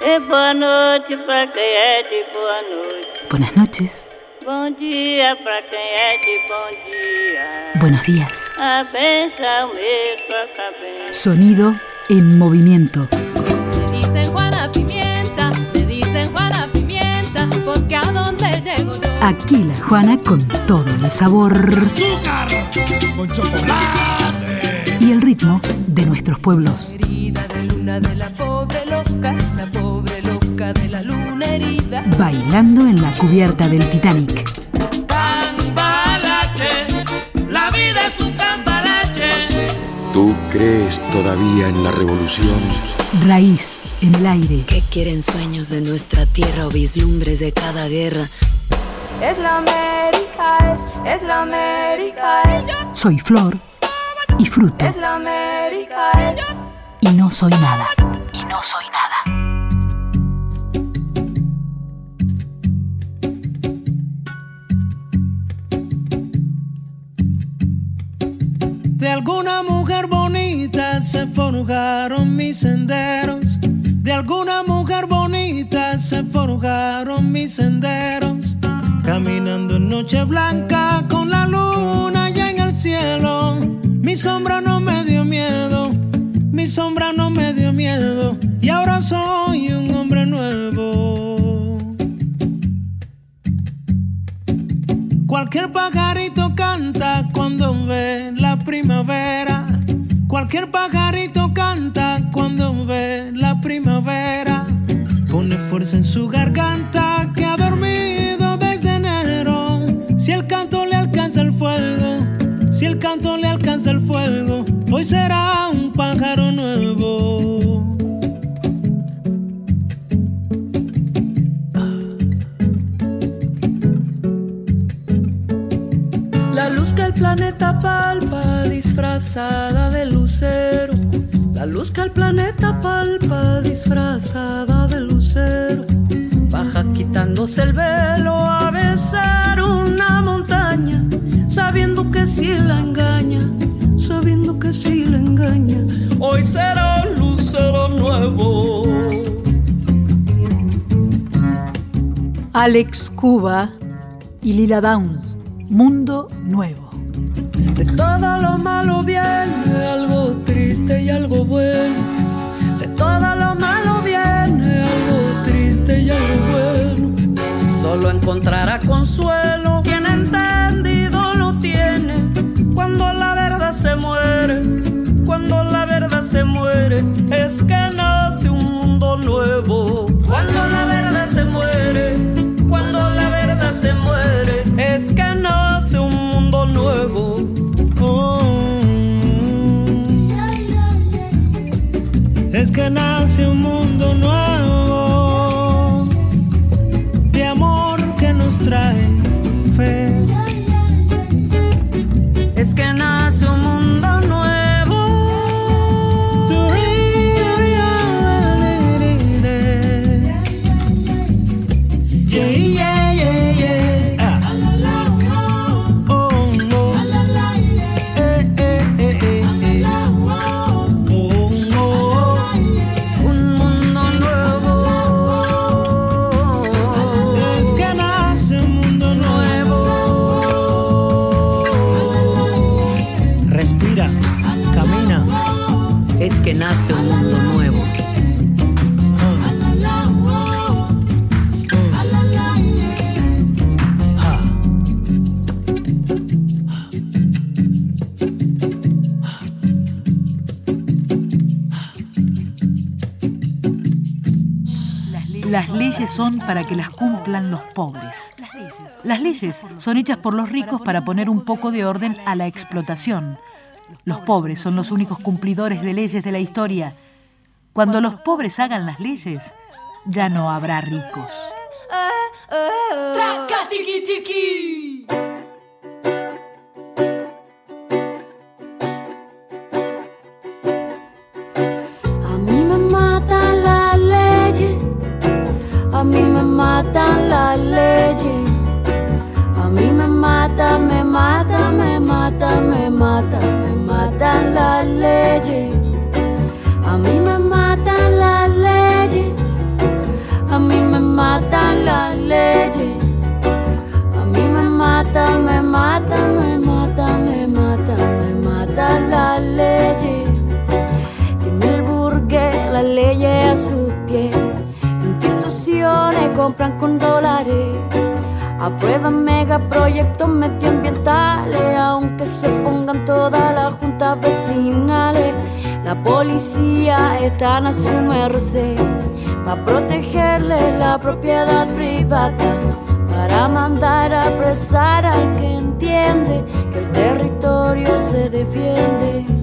É boa noite pra quem é de boa noite. Buenas noches. Bom dia pra quem é de bom dia. Buenos días. A benção. Sonido en movimiento. Me dicen Juana Pimienta, me dicen Juana Pimienta, porque a dónde llego yo. Aquí la Juana con todo el sabor azúcar con chocolate. y el ritmo de nuestros pueblos. Herida de luna de la Bailando en la cubierta del Titanic. Cambalache, la vida es un cambalache. ¿Tú crees todavía en la revolución? Raíz en el aire. ¿Qué quieren sueños de nuestra tierra o vislumbres de cada guerra? Es la América, es, es la América, es, Soy flor y fruto. es la América, es. Y no soy nada. Y no soy nada. De alguna mujer bonita se forjaron mis senderos. De alguna mujer bonita se forjaron mis senderos. Caminando en noche blanca con la luna ya en el cielo. Mi sombra no me dio miedo. Mi sombra no me dio miedo. Y ahora soy un hombre nuevo. Cualquier pajarito canta cuando ve la primavera. Cualquier pajarito canta cuando ve la primavera. Pone fuerza en su garganta Alex Cuba y Lila Downs. Mundo Nuevo. De todo lo malo viene algo triste y algo bueno. De todo lo malo viene algo triste y algo bueno. Solo encontrará consuelo que nace un mundo leyes son para que las cumplan los pobres. Las leyes son hechas por los ricos para poner un poco de orden a la explotación. Los pobres son los únicos cumplidores de leyes de la historia. Cuando los pobres hagan las leyes, ya no habrá ricos. aplican las leyes. A mí me mata, me mata, me mata, me mata, me matan las leyes. A mí me matan las leyes. A mí me matan las leyes. compran con dólares. Aprueban megaproyectos medioambientales, aunque se pongan todas las juntas vecinales. La policía está a su merced para protegerle la propiedad privada, para mandar a apresar al que entiende que el territorio se defiende.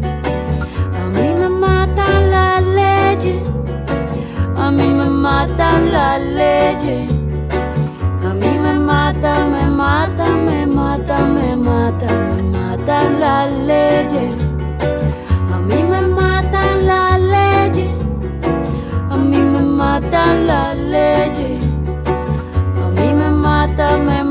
Matan las leyes. A mí me matan, me matan, me matan, me matan, me matan las leyes. A mí me matan las leyes. A mí me matan las leyes. A mí me matan, me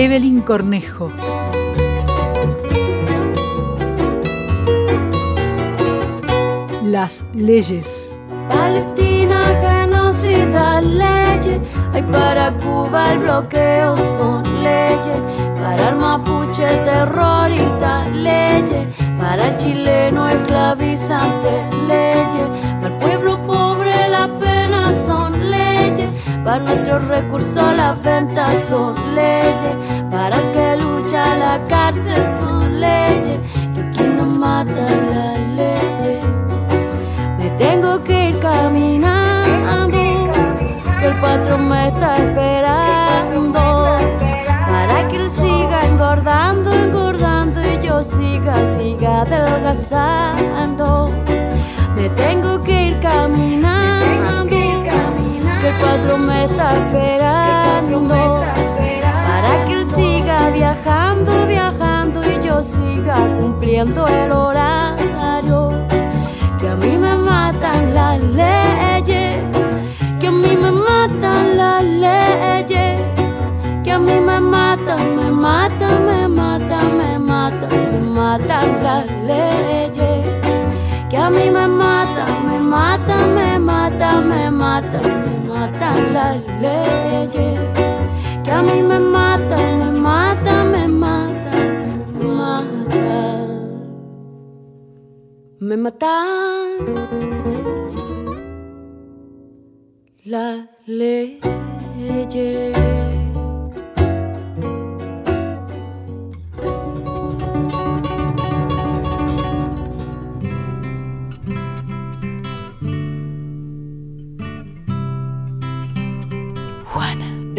Evelyn Cornejo. Las leyes. Palestina genocida leyes, hay para Cuba el bloqueo son leyes, para el mapuche terrorista leyes, para el chileno esclavizante leyes, para nuestros recursos las ventas son leyes, para que lucha la cárcel son leyes, que aquí nos matan las leyes. Me tengo que ir caminando, que el patrón me está esperando. Para que él siga viajando, viajando y yo siga cumpliendo el horario. Que a mí me matan las leyes, que a mí me matan las leyes, que a mí me matan, me matan, me matan, me matan, me matan las leyes, que a mí me matan, me matan, me matan, me matan, me matan las leyes, a mí me matan, me matan, me matan, me matan. Me matan la ley.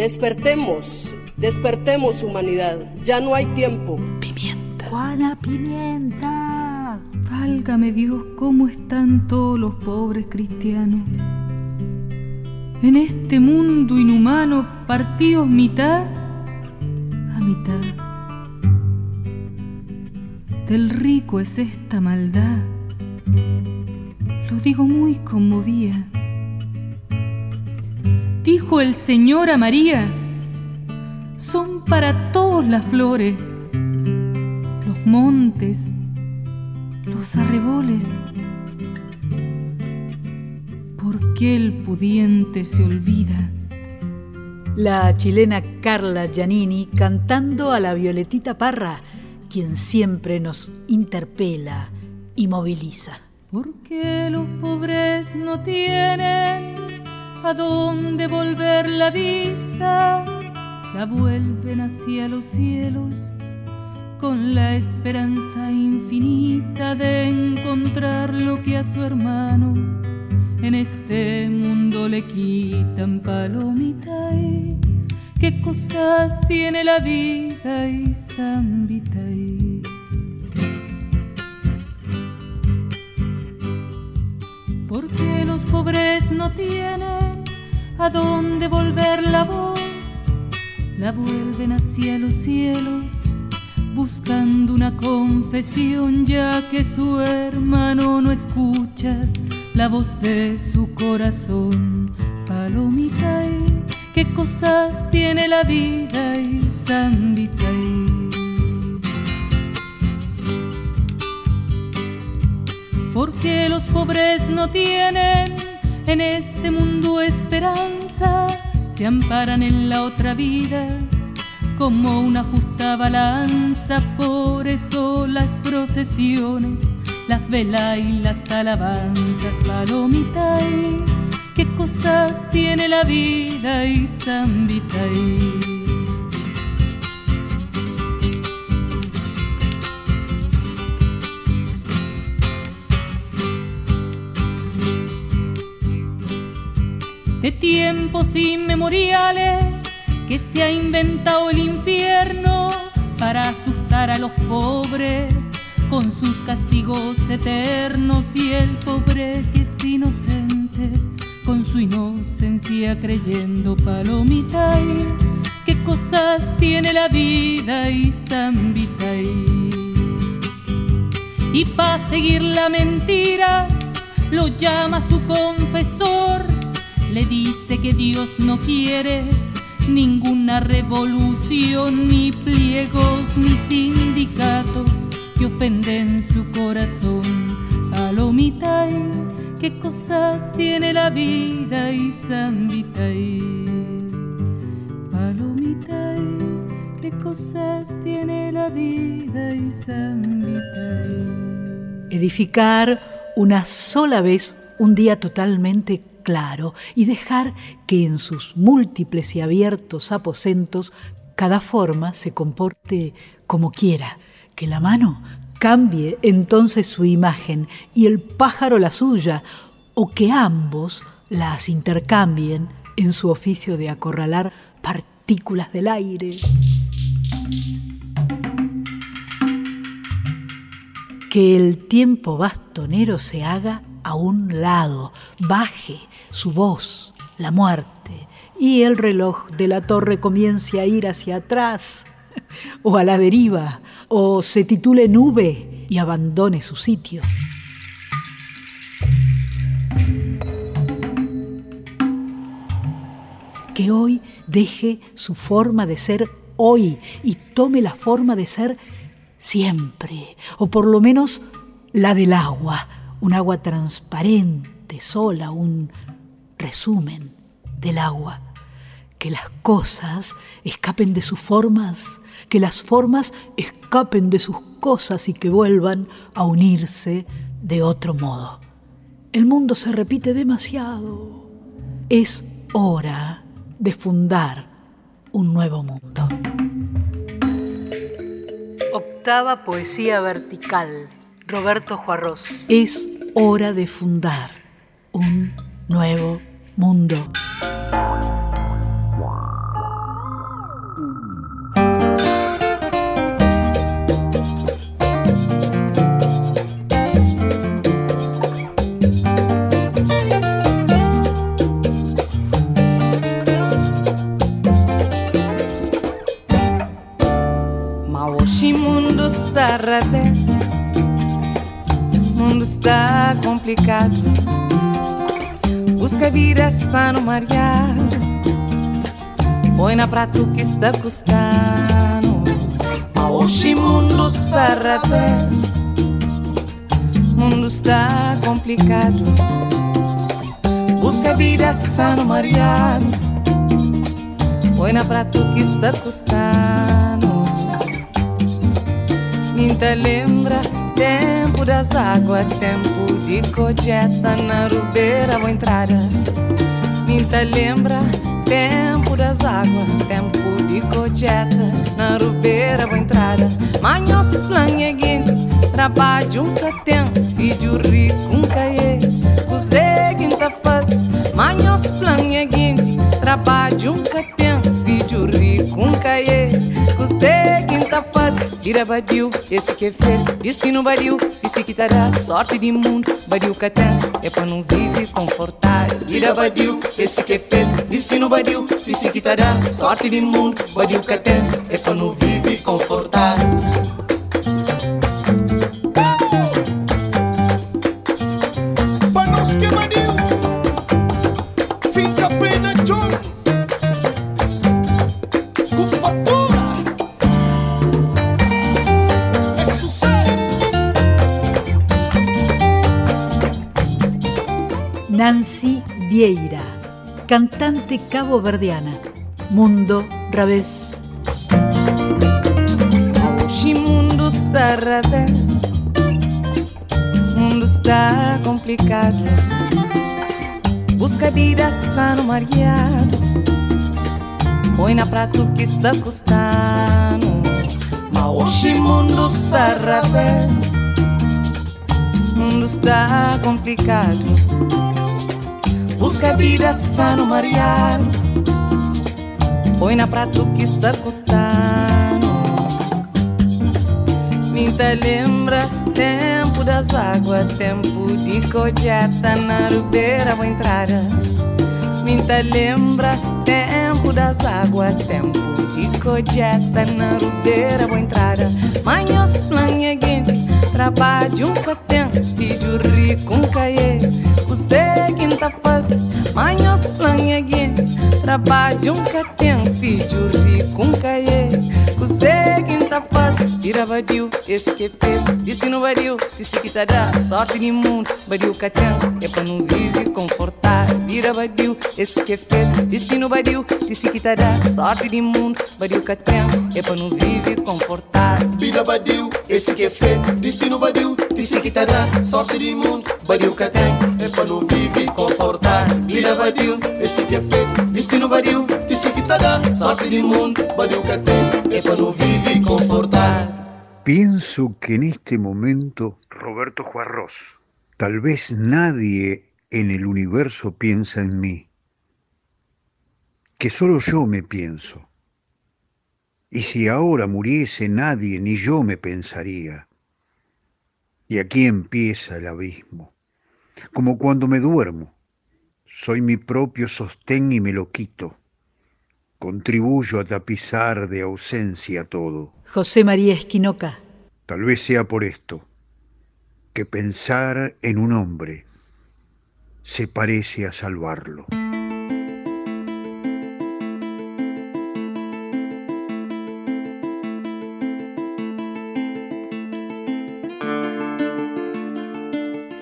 Despertemos, despertemos humanidad, ya no hay tiempo. Pimienta. Juana Pimienta. Válgame Dios, ¿cómo están todos los pobres cristianos? En este mundo inhumano, partidos mitad a mitad. Del rico es esta maldad. Lo digo muy conmovida. Dijo el Señor a María, son para todos las flores, los montes, los arreboles. ¿Por qué el pudiente se olvida? La chilena Carla Giannini cantando a la Violetita Parra, quien siempre nos interpela y moviliza. Porque los pobres no tienen a dónde volver la vista, la vuelven hacia los cielos con la esperanza infinita de encontrar lo que a su hermano en este mundo le quitan palomita y qué cosas tiene la vida y zambita porque los pobres no tienen a dónde volver la voz, la vuelven hacia los cielos buscando una confesión ya que su hermano no escucha la voz de su corazón. Palomita, y qué cosas tiene la vida y zambita. Porque los pobres no tienen en este mundo esperanza, se amparan en la otra vida como una justa balanza, por eso las procesiones, las velas y las alabanzas, palomita y qué cosas tiene la vida y zambita y de tiempos inmemoriales que se ha inventado el infierno para asustar a los pobres con sus castigos eternos y el pobre que es inocente con su inocencia creyendo palomita y qué cosas tiene la vida y zambita y, y para seguir la mentira lo llama su confesor le dice que Dios no quiere ninguna revolución, ni pliegos, ni sindicatos que ofenden su corazón. Palomita, qué cosas tiene la vida y Palomita, qué cosas tiene la vida y Edificar una sola vez un día totalmente claro y dejar que en sus múltiples y abiertos aposentos cada forma se comporte como quiera, que la mano cambie entonces su imagen y el pájaro la suya, o que ambos las intercambien en su oficio de acorralar partículas del aire. Que el tiempo bastonero se haga a un lado, baje su voz, la muerte, y el reloj de la torre comience a ir hacia atrás o a la deriva, o se titule nube y abandone su sitio. Que hoy deje su forma de ser hoy y tome la forma de ser siempre, o por lo menos la del agua, un agua transparente, sola, un resumen del agua. Que las cosas escapen de sus formas, que las formas escapen de sus cosas y que vuelvan a unirse de otro modo. El mundo se repite demasiado. Es hora de fundar un nuevo mundo. Octava poesía vertical. Roberto Juarros. Es hora de fundar un nuevo mundo. Maoshi mundo está revés mundo está complicado. Busca vida está no mareado. Põe na prato que está custando. Oxi, mundo está revés. Mundo está complicado. Busca vida está no mareado. Põe na prato que está custando. Minta lembra Tempo das águas, tempo de cojeta na rubeira ou entrada. Minta lembra, tempo das águas, tempo de cojeta na rubeira ou entrada. Manhos flanheguinte, trabalho um catem, filho rico um caie. Cusé quinta faz, manhos flanheguinte, trabalho um catem, filho rico Vira badiu, esse que é feito, destino badiu, disse que terá sorte de mundo, badiu catan, é para não viver confortável. Vira badiu, esse que é feito, destino badiu, disse que terá sorte de mundo, badiu catan, é para não viver confortável. Nancy Vieira, cantante cabo-verdiana, Mundo Ravés. está al revés. Mundo está complicado. Busca vida está no mareado. Põe na prato que está custando. Hoje mundo está revés. Mundo está complicado. Busca vida está no mareado. Põe na prato que está custando. Minta lembra tempo das águas, tempo de cojeta na rubeira vou entrar. Minta lembra tempo das águas, tempo de cojeta na rubeira vou entrar. Manhos planheguinte, trabalho um catem, filho rico um caie. Você quinta fácil, manhos planheguinte, trabalho um catem, filho rico um caie. Você quinta fácil, vira vadio, esse que é feio, destino vadio, se se quitar dá sorte de mundo, vadio catem, é pra não viver confortável, vira vadio, esse que é feio, destino vadio, se se quitar dá sorte de mundo, vadio catem, é pra não viver confortável. Vida vadio, esse que é feio, destino vadio, quitará sorte de mundo, vadio que tem, é pra não viver confortável. Vida vadio, esse que é feio, destino se quitará sorte de mundo, vadio que tem, é pra não viver confortável. Pienso que en este momento, Roberto Juarros, tal vez nadie en el universo piensa en mí, que solo yo me pienso. Y si ahora muriese nadie, ni yo me pensaría. Y aquí empieza el abismo, como cuando me duermo. Soy mi propio sostén y me lo quito. Contribuyo a tapizar de ausencia todo. José María Esquinoca. Tal vez sea por esto, que pensar en un hombre se parece a salvarlo.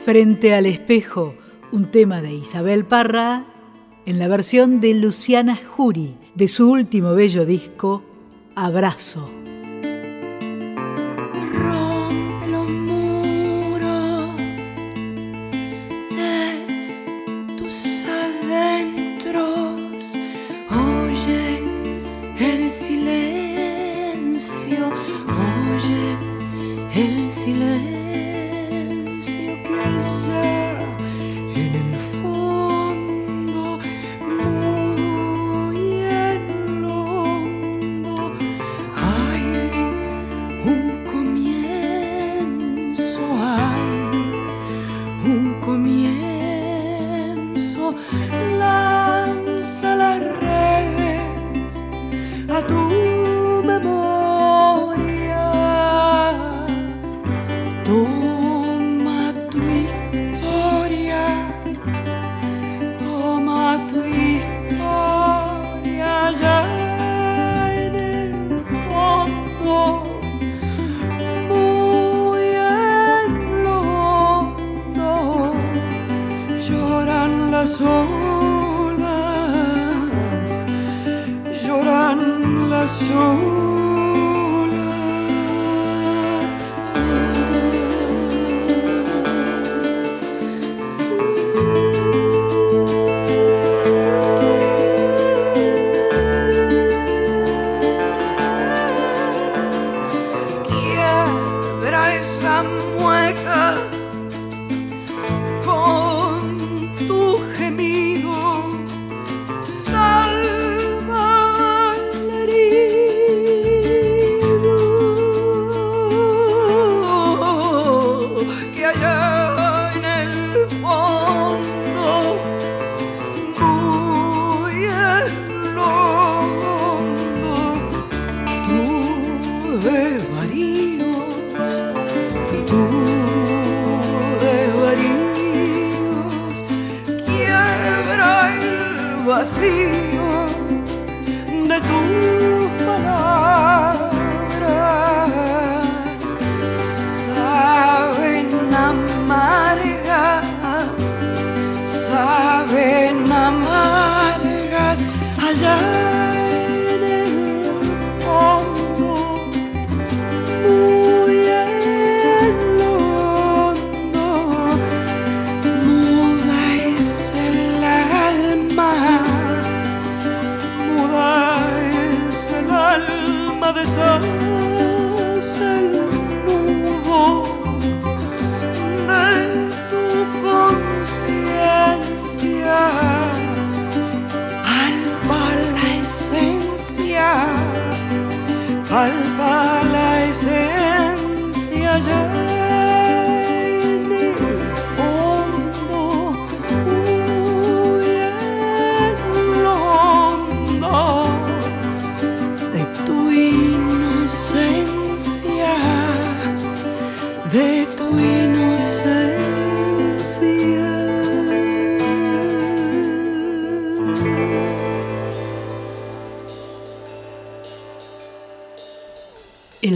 Frente al espejo, un tema de Isabel Parra en la versión de Luciana Jury de su último bello disco, Abrazo.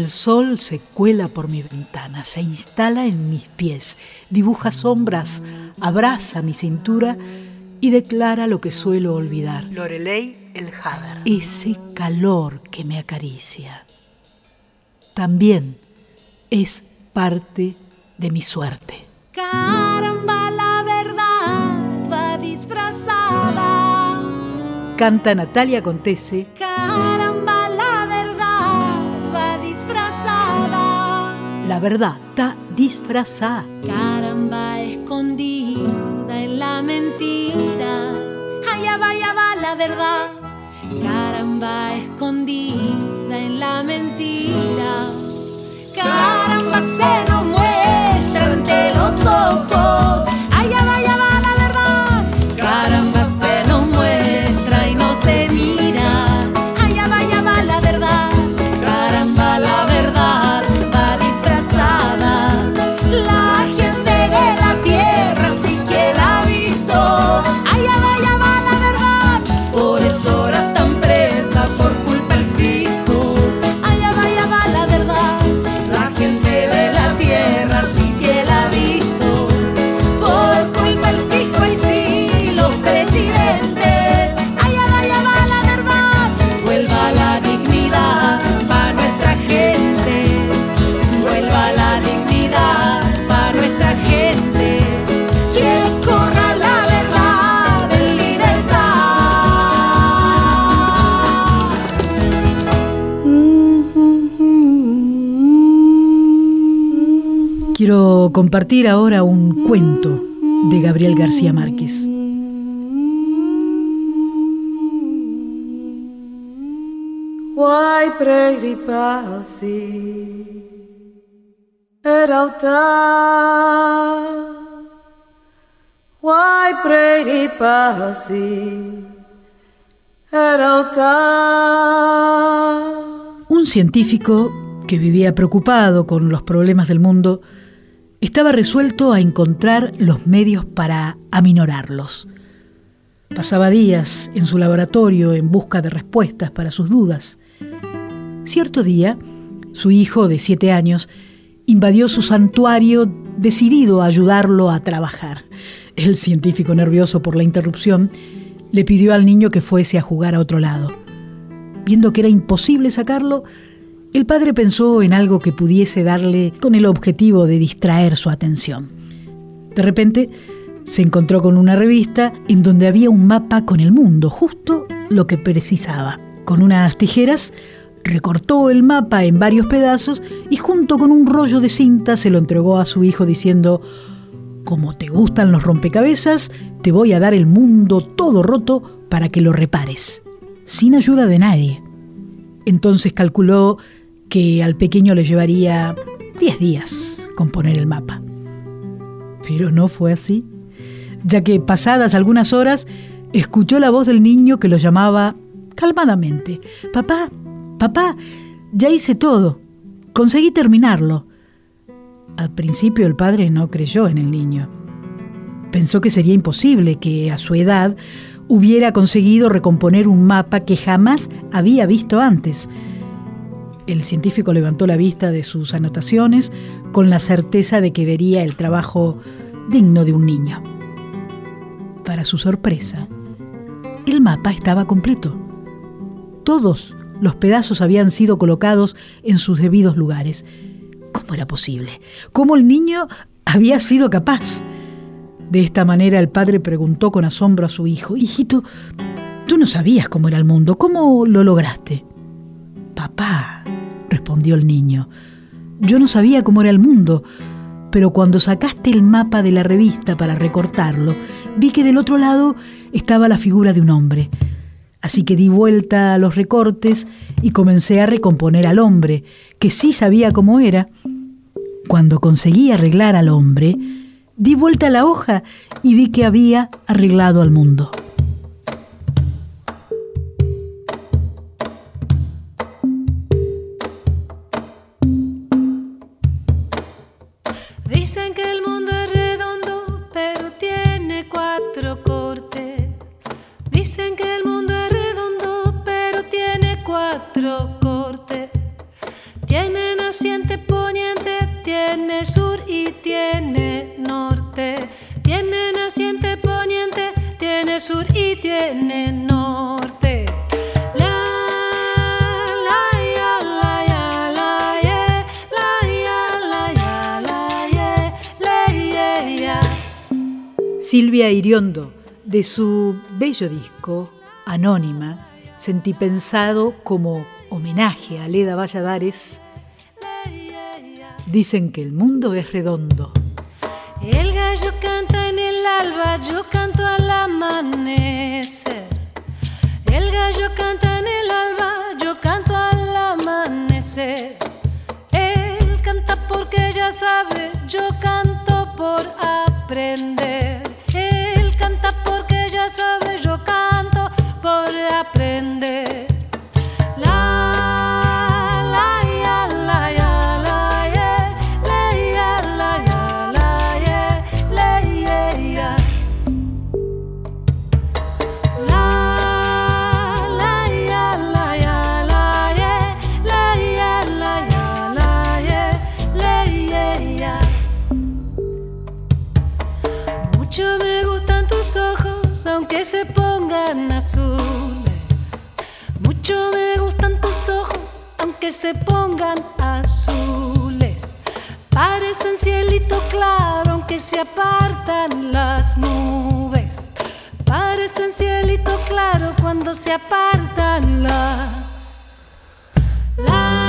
El sol se cuela por mi ventana, se instala en mis pies, dibuja sombras, abraza mi cintura y declara lo que suelo olvidar. Lorelei el Haber. Ese calor que me acaricia. También es parte de mi suerte. Caramba, la verdad va disfrazada. Canta Natalia Contese Caramba, La verdad está disfrazada. Caramba, escondida en la mentira. Allá va, allá va la verdad. Caramba, escondida en la mentira. Caramba, se nos muestra ante los ojos. Compartir ahora un cuento de Gabriel García Márquez. Why pray passi era altar. Why pray passi era altar. Un científico que vivía preocupado con los problemas del mundo estaba resuelto a encontrar los medios para aminorarlos. Pasaba días en su laboratorio en busca de respuestas para sus dudas. Cierto día, su hijo de siete años invadió su santuario decidido a ayudarlo a trabajar. El científico, nervioso por la interrupción, le pidió al niño que fuese a jugar a otro lado. Viendo que era imposible sacarlo, el padre pensó en algo que pudiese darle con el objetivo de distraer su atención. De repente, se encontró con una revista en donde había un mapa con el mundo, justo lo que precisaba. Con unas tijeras recortó el mapa en varios pedazos y junto con un rollo de cinta se lo entregó a su hijo diciendo, como te gustan los rompecabezas, te voy a dar el mundo todo roto para que lo repares, sin ayuda de nadie. Entonces calculó que al pequeño le llevaría 10 días componer el mapa. Pero no fue así, ya que pasadas algunas horas escuchó la voz del niño que lo llamaba calmadamente. Papá, papá, ya hice todo, conseguí terminarlo. Al principio el padre no creyó en el niño. Pensó que sería imposible que a su edad hubiera conseguido recomponer un mapa que jamás había visto antes. El científico levantó la vista de sus anotaciones con la certeza de que vería el trabajo digno de un niño. Para su sorpresa, el mapa estaba completo. Todos los pedazos habían sido colocados en sus debidos lugares. ¿Cómo era posible? ¿Cómo el niño había sido capaz? De esta manera el padre preguntó con asombro a su hijo, Hijito, tú no sabías cómo era el mundo, ¿cómo lo lograste? Papá, respondió el niño, yo no sabía cómo era el mundo, pero cuando sacaste el mapa de la revista para recortarlo, vi que del otro lado estaba la figura de un hombre. Así que di vuelta a los recortes y comencé a recomponer al hombre, que sí sabía cómo era. Cuando conseguí arreglar al hombre, di vuelta a la hoja y vi que había arreglado al mundo. Silvia Iriondo, de su bello disco Anónima, sentí pensado como homenaje a Leda Valladares, dicen que el mundo es redondo. El gallo canta en el alba, yo canto al amanecer. El gallo canta en el alba, yo canto al amanecer. Él canta porque ya sabe, yo canto por aprender. aprender. Azules. Mucho me gustan tus ojos, aunque se pongan azules. Parecen cielito claro, aunque se apartan las nubes. Parecen cielito claro cuando se apartan las... ese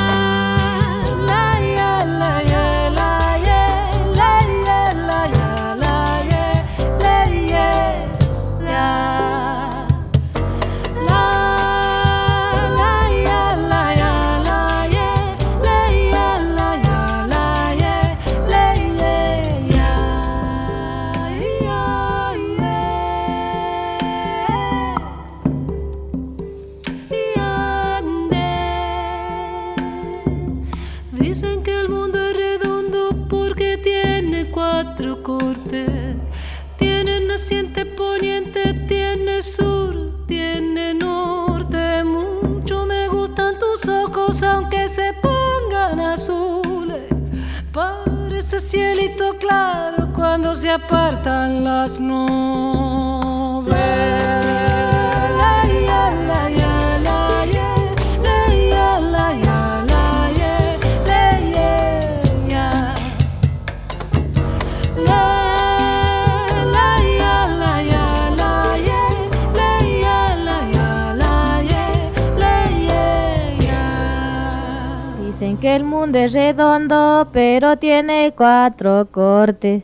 pero tiene cuatro cortes.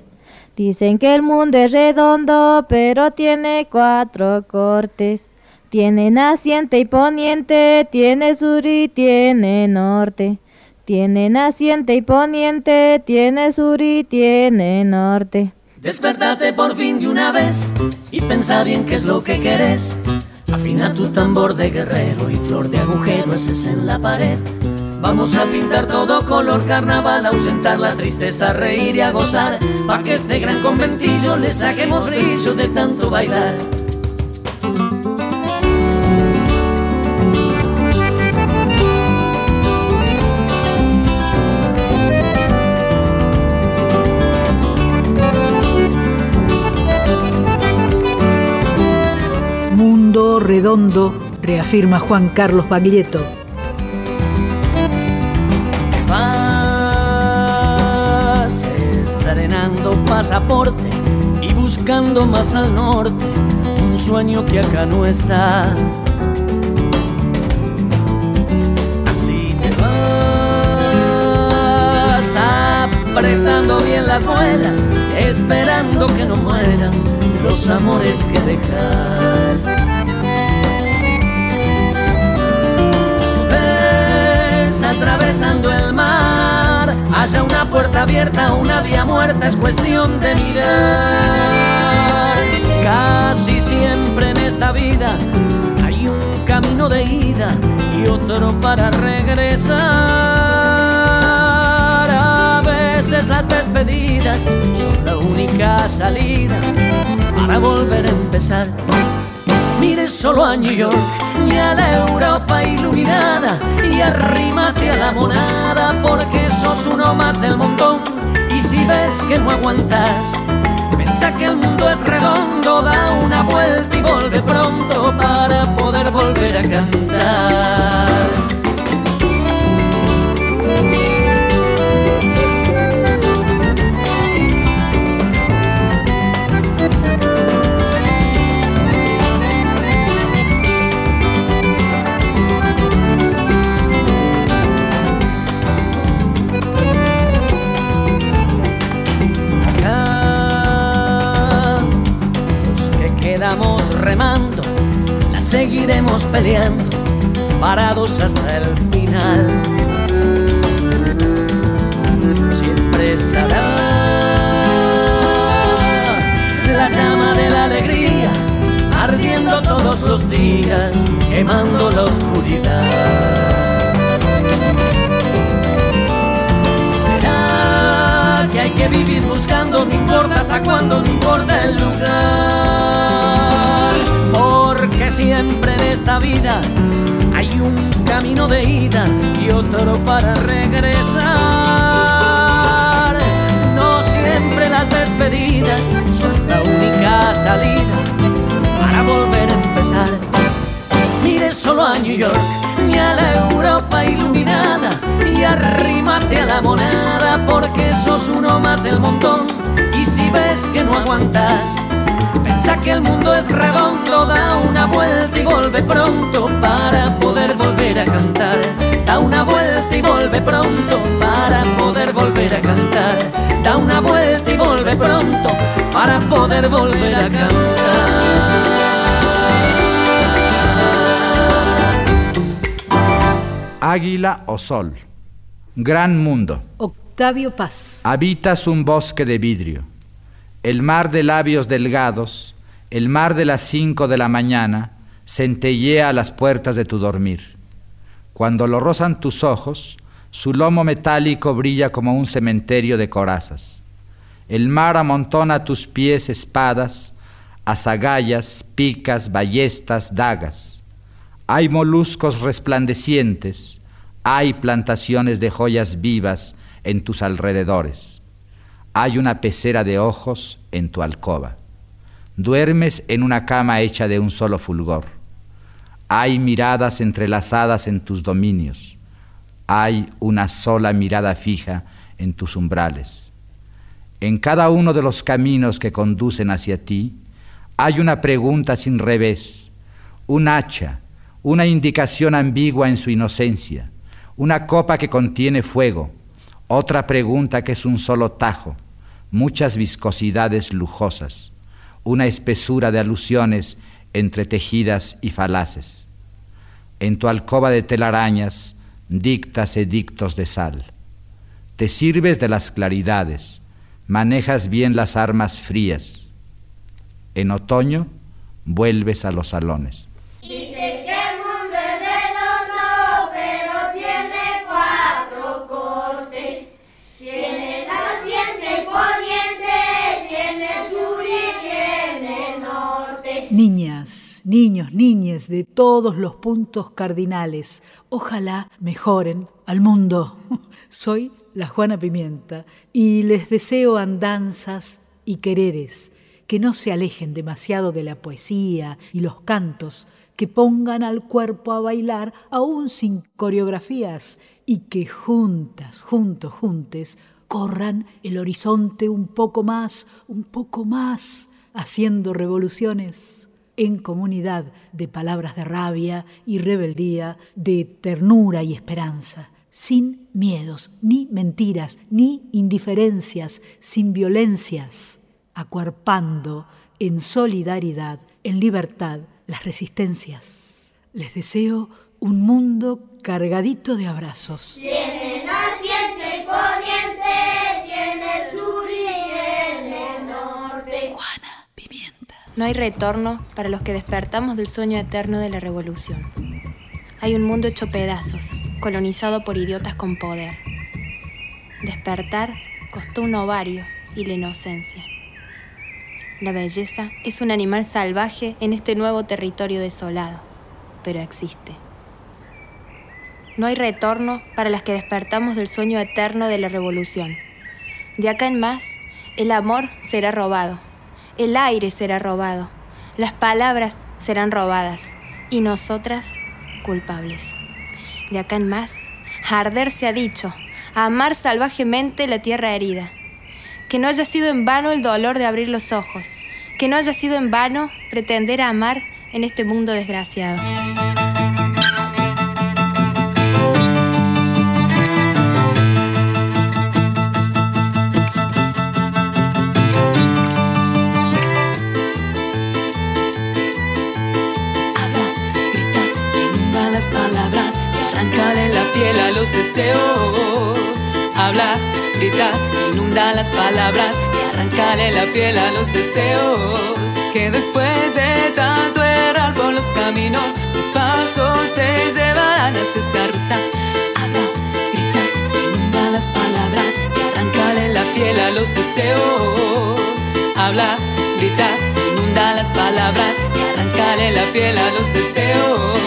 Dicen que el mundo es redondo, pero tiene cuatro cortes. Tiene naciente y poniente, tiene sur y tiene norte. Tiene naciente y poniente, tiene sur y tiene norte. Despertate por fin de una vez y pensa bien qué es lo que querés. Afina tu tambor de guerrero y flor de agujero ese en la pared. Vamos a pintar todo color carnaval, ausentar la tristeza, reír y a gozar, pa' que este gran conventillo le saquemos brillo de tanto bailar. Mundo redondo, reafirma Juan Carlos Baglietto. pasaporte y buscando más al norte un sueño que acá no está. Así te vas apretando bien las muelas, esperando que no mueran los amores que dejas. Ves atravesando el mar haya una puerta abierta, una vía muerta, es cuestión de mirar. Casi siempre en esta vida hay un camino de ida y otro para regresar. A veces las despedidas son la única salida para volver a empezar. Mire solo a New York y a la Europa iluminada y arrímate a la monada porque sos uno más del montón. Y si ves que no aguantas, Piensa que el mundo es redondo, da una vuelta y vuelve pronto para poder volver a cantar. Parados hasta el final. Siempre estará la llama de la alegría, ardiendo todos los días, quemando la oscuridad. Será que hay que vivir buscando, no importa hasta cuándo, no importa el lugar. Esta vida hay un camino de ida y otro para regresar. No siempre las despedidas son la única salida para volver a empezar. Mire solo a New York ni a la Europa iluminada y arrímate a la monada porque sos uno más del montón. Y si ves que no aguantas, piensa que el mundo es redondo, da una vuelta y vuelve pronto para poder volver a cantar. Da una vuelta y vuelve pronto para poder volver a cantar. Da una vuelta y vuelve pronto para poder volver a cantar. Águila o sol. Gran mundo. Octavio Paz. Habitas un bosque de vidrio. El mar de labios delgados, el mar de las cinco de la mañana, centellea a las puertas de tu dormir. Cuando lo rozan tus ojos, su lomo metálico brilla como un cementerio de corazas. El mar amontona a tus pies espadas, azagallas, picas, ballestas, dagas. Hay moluscos resplandecientes, hay plantaciones de joyas vivas en tus alrededores. Hay una pecera de ojos en tu alcoba. Duermes en una cama hecha de un solo fulgor. Hay miradas entrelazadas en tus dominios. Hay una sola mirada fija en tus umbrales. En cada uno de los caminos que conducen hacia ti hay una pregunta sin revés, un hacha, una indicación ambigua en su inocencia, una copa que contiene fuego, otra pregunta que es un solo tajo, muchas viscosidades lujosas, una espesura de alusiones entretejidas y falaces. En tu alcoba de telarañas dictas edictos de sal. Te sirves de las claridades, manejas bien las armas frías. En otoño vuelves a los salones. Niñas, niños, niñes de todos los puntos cardinales, ojalá mejoren al mundo. Soy la Juana Pimienta y les deseo andanzas y quereres que no se alejen demasiado de la poesía y los cantos, que pongan al cuerpo a bailar aún sin coreografías y que juntas, juntos, juntes, corran el horizonte un poco más, un poco más, haciendo revoluciones en comunidad de palabras de rabia y rebeldía, de ternura y esperanza, sin miedos, ni mentiras, ni indiferencias, sin violencias, acuerpando en solidaridad, en libertad, las resistencias. Les deseo un mundo cargadito de abrazos. No hay retorno para los que despertamos del sueño eterno de la revolución. Hay un mundo hecho pedazos, colonizado por idiotas con poder. Despertar costó un ovario y la inocencia. La belleza es un animal salvaje en este nuevo territorio desolado, pero existe. No hay retorno para las que despertamos del sueño eterno de la revolución. De acá en más, el amor será robado, el aire será robado, las palabras serán robadas y nosotras culpables. De acá en más, arder se ha dicho, amar salvajemente la tierra herida. Que no haya sido en vano el dolor de abrir los ojos, que no haya sido en vano pretender amar en este mundo desgraciado. Los deseos. Habla, grita, inunda las palabras y arráncale la piel a los deseos. Que después de tanto errar por los caminos, tus pasos te llevarán hacia esa ruta. Habla, grita, inunda las palabras y arráncale la piel a los deseos. Habla, grita, inunda las palabras y arráncale la piel a los deseos.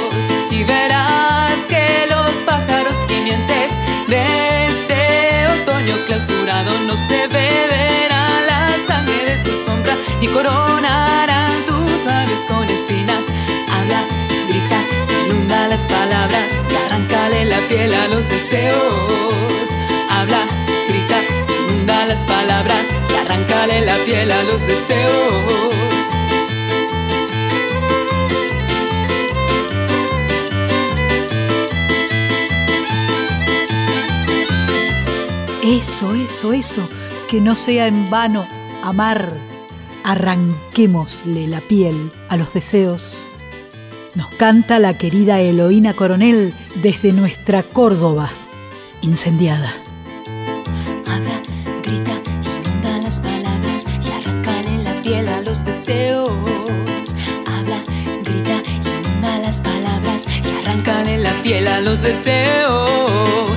Y verás los pájaros gimientes de este otoño clausurado no se beberán la sangre de tu sombra ni coronarán tus labios con espinas. Habla, grita, inunda las palabras y arráncale la piel a los deseos. Habla, grita, inunda las palabras y arráncale la piel a los deseos. Eso, eso, eso, que no sea en vano amar. Arranquémosle la piel a los deseos. Nos canta la querida Eloína Coronel desde nuestra Córdoba, incendiada. Habla, grita, inunda las palabras y arráncale la piel a los deseos. Habla, grita, inunda las palabras y arráncale la piel a los deseos.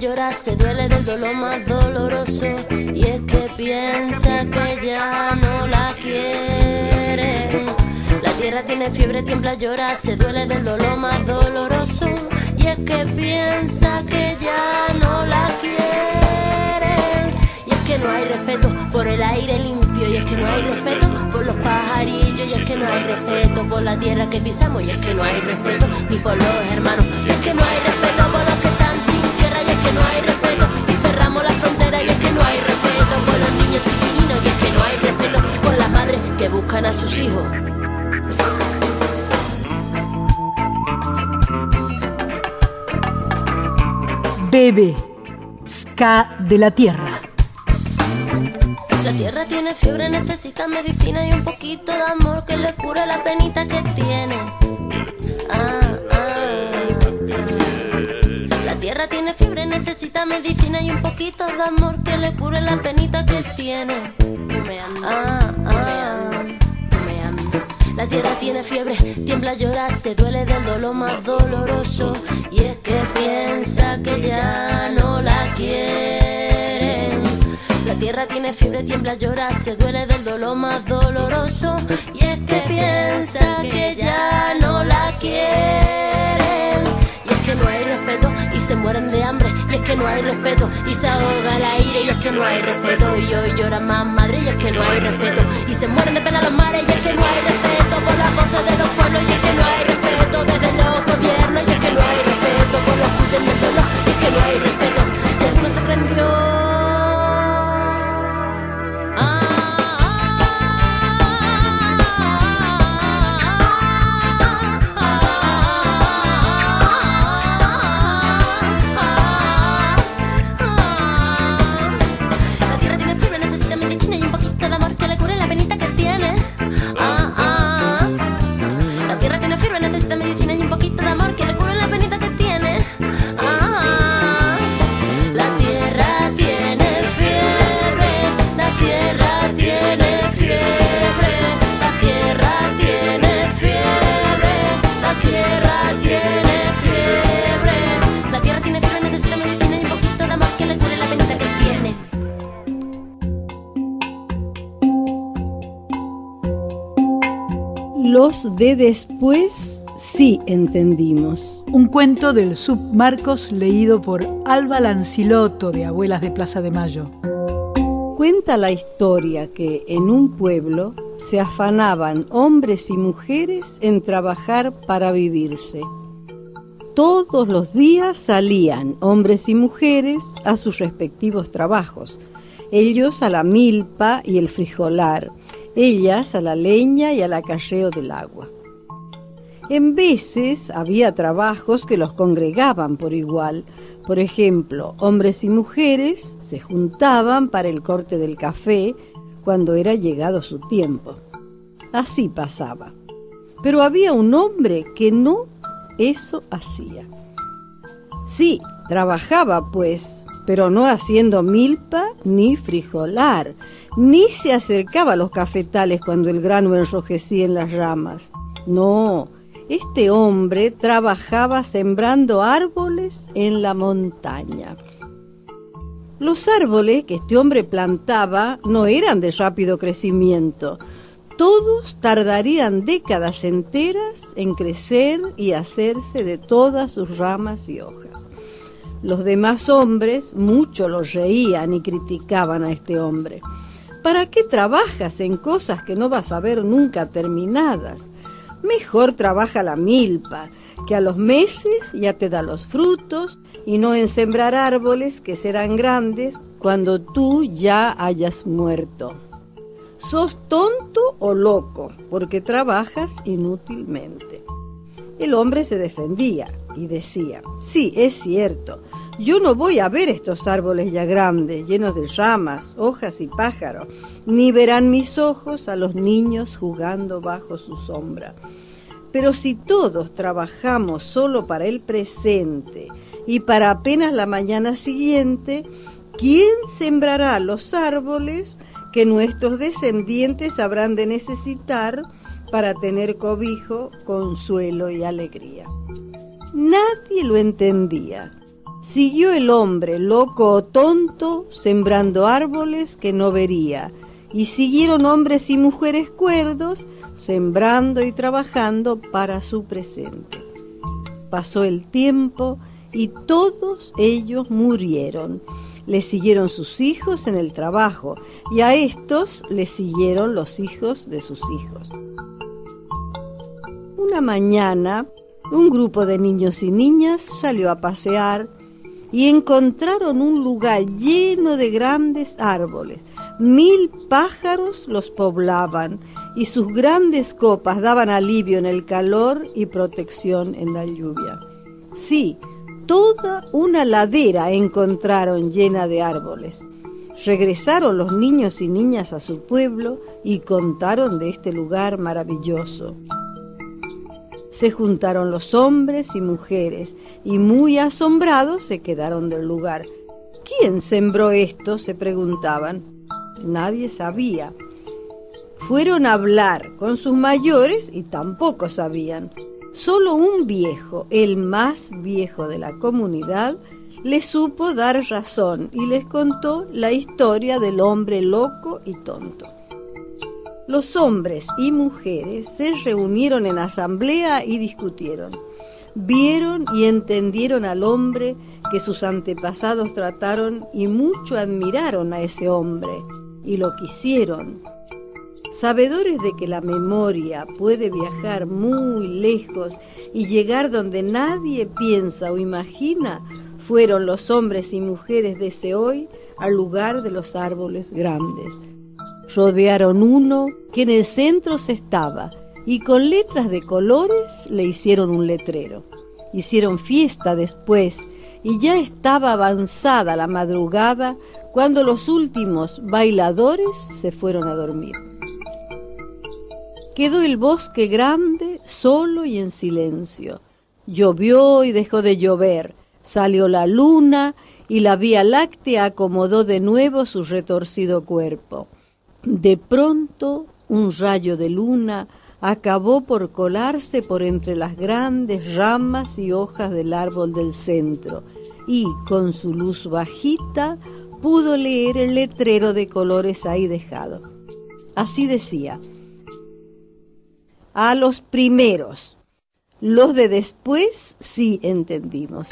Llora, se duele del dolor más doloroso. Y es que piensa que ya no la quieren. La tierra tiene fiebre, tiembla, llora, se duele del dolor más doloroso. Y es que piensa que ya no la quieren. Y es que no hay respeto por el aire limpio. Y es que no hay respeto por los pajarillos. Y es que no hay respeto por la tierra que pisamos. Y es que no hay respeto ni por los hermanos. Y es que no hay respeto por buscan a sus hijos. Bebe, ska de la tierra. La tierra tiene fiebre, necesita medicina y un poquito de amor que le cure la penita que tiene. Ah, ah. La tierra tiene fiebre, necesita medicina y un poquito de amor que le cure la penita que tiene. Ah, ah. La tierra tiene fiebre, tiembla, llora, se duele del dolor más doloroso. Y es que piensa que ya no la quieren. La tierra tiene fiebre, tiembla, llora, se duele del dolor más doloroso. Y es que piensa que ya no la quieren. Y es que no hay respeto y se mueren de hambre. Y es que no hay respeto y se ahoga el aire. Y es que no hay respeto y hoy llora más madre. Y es que no hay respeto y se mueren de pena los mares. Y es que no hay respeto por las voces de los pueblos. Y es que no hay respeto desde los gobiernos. Y es que no hay respeto por los cuyos del dolor. Y es que no hay respeto y alguno se creen Dios. De después sí entendimos. Un cuento del sub Marcos leído por Alba Lancilotto de Abuelas de Plaza de Mayo. Cuenta la historia que en un pueblo se afanaban hombres y mujeres en trabajar para vivirse. Todos los días salían hombres y mujeres a sus respectivos trabajos, ellos a la milpa y el frijolar, ellas a la leña y al acarreo del agua. En veces había trabajos que los congregaban por igual. Por ejemplo, hombres y mujeres se juntaban para el corte del café cuando era llegado su tiempo. Así pasaba. Pero había un hombre que no eso hacía. Sí, trabajaba pues, pero no haciendo milpa ni frijolar, ni se acercaba a los cafetales cuando el grano enrojecía en las ramas. No, este hombre trabajaba sembrando árboles en la montaña. Los árboles que este hombre plantaba no eran de rápido crecimiento. Todos tardarían décadas enteras en crecer y hacerse de todas sus ramas y hojas. Los demás hombres mucho los reían y criticaban a este hombre. ¿Para qué trabajas en cosas que no vas a ver nunca terminadas? Mejor trabaja la milpa, que a los meses ya te da los frutos, y no en sembrar árboles que serán grandes cuando tú ya hayas muerto. Sos tonto o loco, porque trabajas inútilmente. El hombre se defendía y decía, sí, es cierto, yo no voy a ver estos árboles ya grandes, llenos de ramas, hojas y pájaros, ni verán mis ojos a los niños jugando bajo su sombra. Pero si todos trabajamos solo para el presente y para apenas la mañana siguiente, ¿quién sembrará los árboles que nuestros descendientes habrán de necesitar para tener cobijo, consuelo y alegría? Nadie lo entendía. Siguió el hombre, loco o tonto, sembrando árboles que no vería, y siguieron hombres y mujeres cuerdos, sembrando y trabajando para su presente. Pasó el tiempo y todos ellos murieron. Le siguieron sus hijos en el trabajo y a estos le siguieron los hijos de sus hijos. Una mañana, un grupo de niños y niñas salió a pasear y encontraron un lugar lleno de grandes árboles. Mil pájaros los poblaban y sus grandes copas daban alivio en el calor y protección en la lluvia. Sí, toda una ladera encontraron llena de árboles. Regresaron los niños y niñas a su pueblo y contaron de este lugar maravilloso. Se juntaron los hombres y mujeres y muy asombrados se quedaron del lugar. ¿Quién sembró esto? se preguntaban. Nadie sabía. Fueron a hablar con sus mayores y tampoco sabían. Solo un viejo, el más viejo de la comunidad, les supo dar razón y les contó la historia del hombre loco y tonto. Los hombres y mujeres se reunieron en asamblea y discutieron. Vieron y entendieron al hombre que sus antepasados trataron y mucho admiraron a ese hombre y lo quisieron. Sabedores de que la memoria puede viajar muy lejos y llegar donde nadie piensa o imagina, fueron los hombres y mujeres de ese hoy al lugar de los árboles grandes. Rodearon uno que en el centro se estaba y con letras de colores le hicieron un letrero. Hicieron fiesta después y ya estaba avanzada la madrugada cuando los últimos bailadores se fueron a dormir. Quedó el bosque grande, solo y en silencio. Llovió y dejó de llover. Salió la luna y la Vía Láctea acomodó de nuevo su retorcido cuerpo. De pronto, un rayo de luna acabó por colarse por entre las grandes ramas y hojas del árbol del centro y, con su luz bajita, pudo leer el letrero de colores ahí dejado. Así decía, a los primeros, los de después sí entendimos.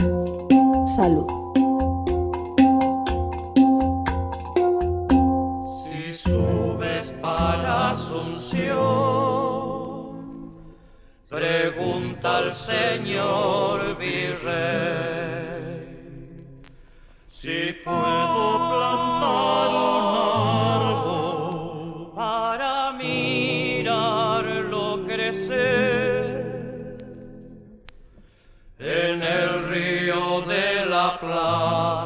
Salud. Para Asunción, pregunta al Señor virrey si puedo plantar un árbol para mirarlo crecer en el río de la Plata.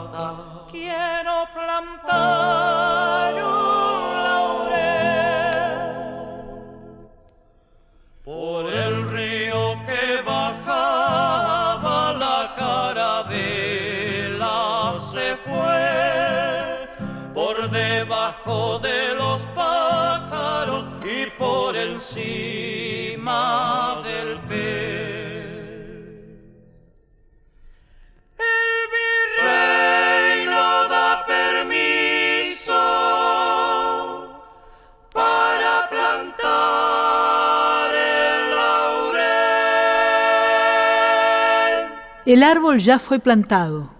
El árbol ya fue plantado.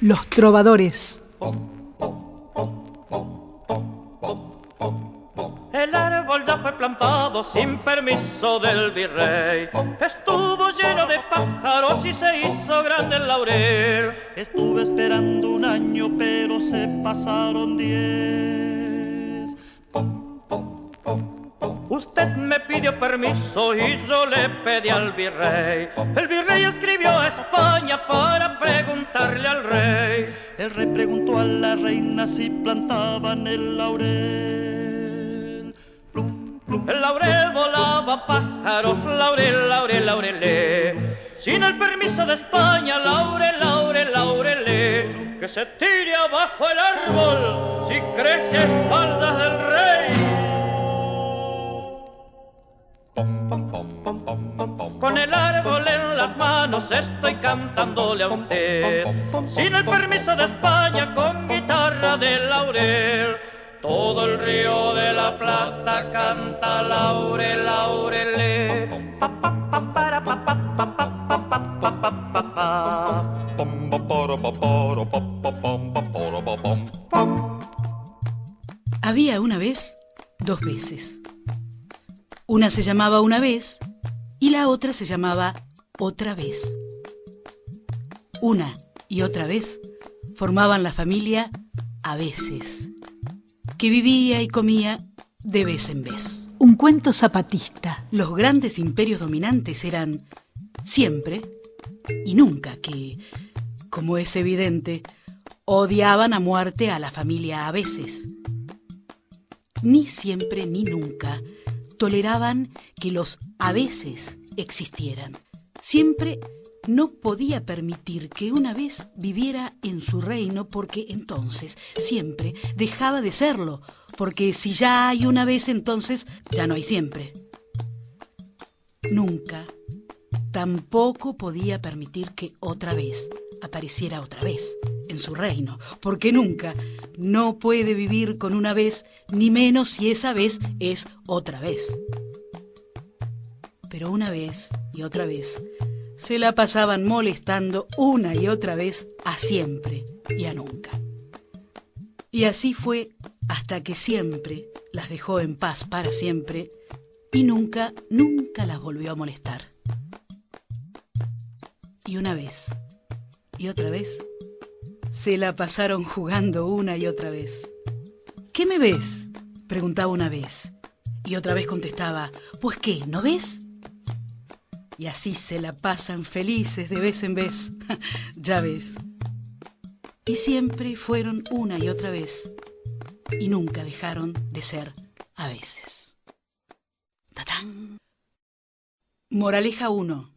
Los trovadores. El árbol ya fue plantado sin permiso del virrey. Estuvo lleno de pájaros y se hizo grande el laurel. Estuve esperando un año, pero se pasaron diez. Permiso y yo le pedí al virrey. El virrey escribió a España para preguntarle al rey. El rey preguntó a la reina si plantaban el laurel. El laurel volaba pájaros, laurel, laurel, laurelé. Sin el permiso de España, laurel, laurel, laurelé. Que se tire abajo el árbol si crece espaldas del rey. Con el árbol en las manos estoy cantándole a usted, sin el permiso de España, con guitarra de laurel. Todo el río de la Plata canta laurel, laurel. Había una vez, dos veces. Una se llamaba una vez y la otra se llamaba otra vez. Una y otra vez formaban la familia a veces, que vivía y comía de vez en vez. Un cuento zapatista. Los grandes imperios dominantes eran siempre y nunca que, como es evidente, odiaban a muerte a la familia a veces. Ni siempre ni nunca toleraban que los a veces existieran. Siempre no podía permitir que una vez viviera en su reino porque entonces siempre dejaba de serlo, porque si ya hay una vez entonces ya no hay siempre. Nunca, tampoco podía permitir que otra vez apareciera otra vez en su reino, porque nunca no puede vivir con una vez, ni menos si esa vez es otra vez. Pero una vez y otra vez se la pasaban molestando una y otra vez a siempre y a nunca. Y así fue hasta que siempre las dejó en paz para siempre y nunca, nunca las volvió a molestar. Y una vez y otra vez se la pasaron jugando una y otra vez. ¿Qué me ves? preguntaba una vez. Y otra vez contestaba, pues qué, ¿no ves? Y así se la pasan felices de vez en vez, ya ves. Y siempre fueron una y otra vez, y nunca dejaron de ser a veces. ¡Tatán! Moraleja 1.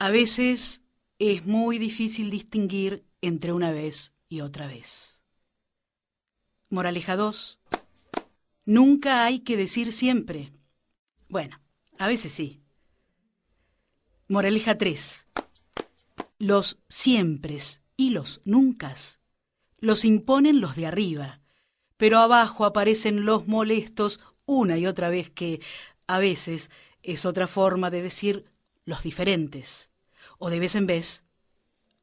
A veces es muy difícil distinguir entre una vez y otra vez. Moraleja 2. Nunca hay que decir siempre. Bueno, a veces sí. Moraleja 3. Los siempres y los nuncas los imponen los de arriba, pero abajo aparecen los molestos una y otra vez que, a veces, es otra forma de decir los diferentes, o de vez en vez,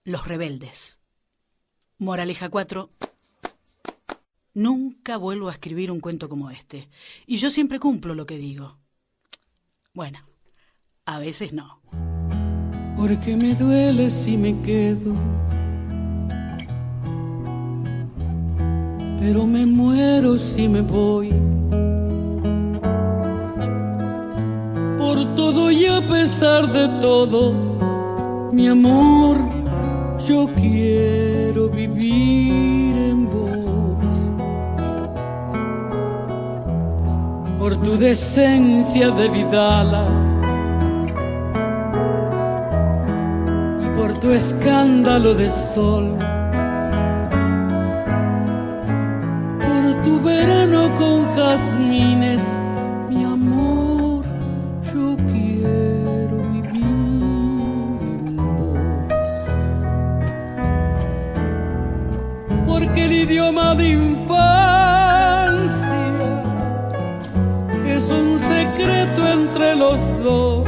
los rebeldes. Moraleja 4. Nunca vuelvo a escribir un cuento como este, y yo siempre cumplo lo que digo. Bueno, a veces no. Porque me duele si me quedo, pero me muero si me voy. Por todo y a pesar de todo, mi amor, yo quiero vivir en vos. Por tu decencia de vidala y por tu escándalo de sol. Por tu verano con jazmines, de infancia es un secreto entre los dos.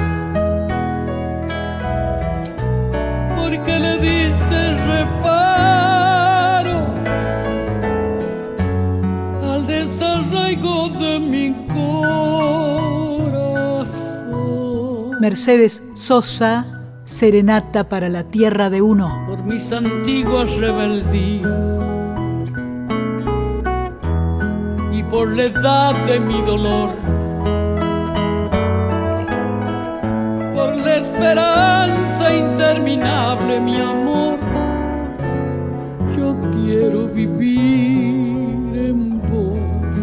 Porque le diste reparo al desarraigo de mi corazón. Mercedes Sosa, Serenata para la Tierra de Uno. Por mis antiguas rebeldías por la edad de mi dolor. Por la esperanza interminable, mi amor, yo quiero vivir en vos.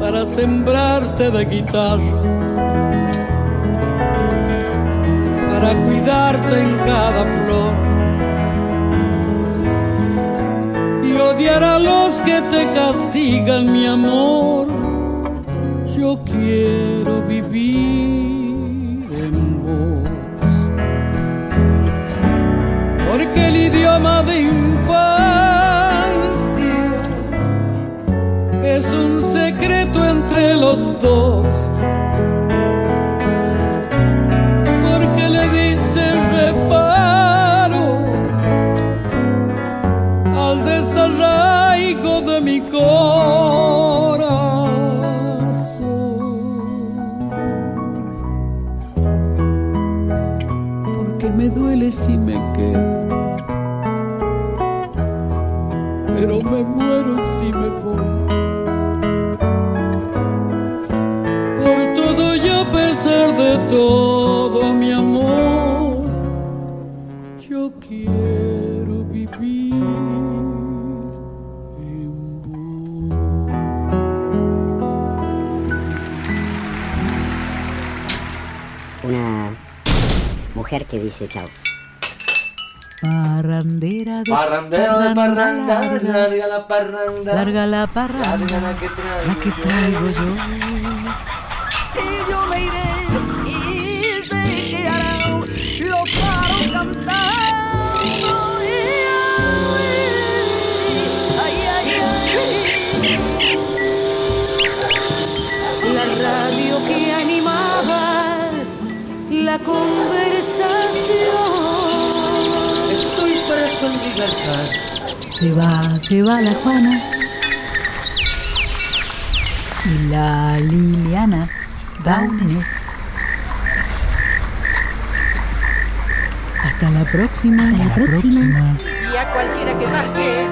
Para sembrarte de guitarra, para cuidarte en cada flor a los que te castigan, mi amor. Yo quiero vivir en vos. Porque el idioma de infancia es un secreto entre los dos. Mujer que dice chao. Parrandera de Parrandero de parranda, larga la parranda. Larga la parranda, larga la que traigo, la que traigo yo. Y yo me iré y se quedarán los paros cantando. Ay, ay, ay. La radio que animaba la conversación. En libertad. Se va, se va la Juana. Y la Liliana da un Inés. Hasta la próxima. Hasta la próxima. Y a cualquiera que pase,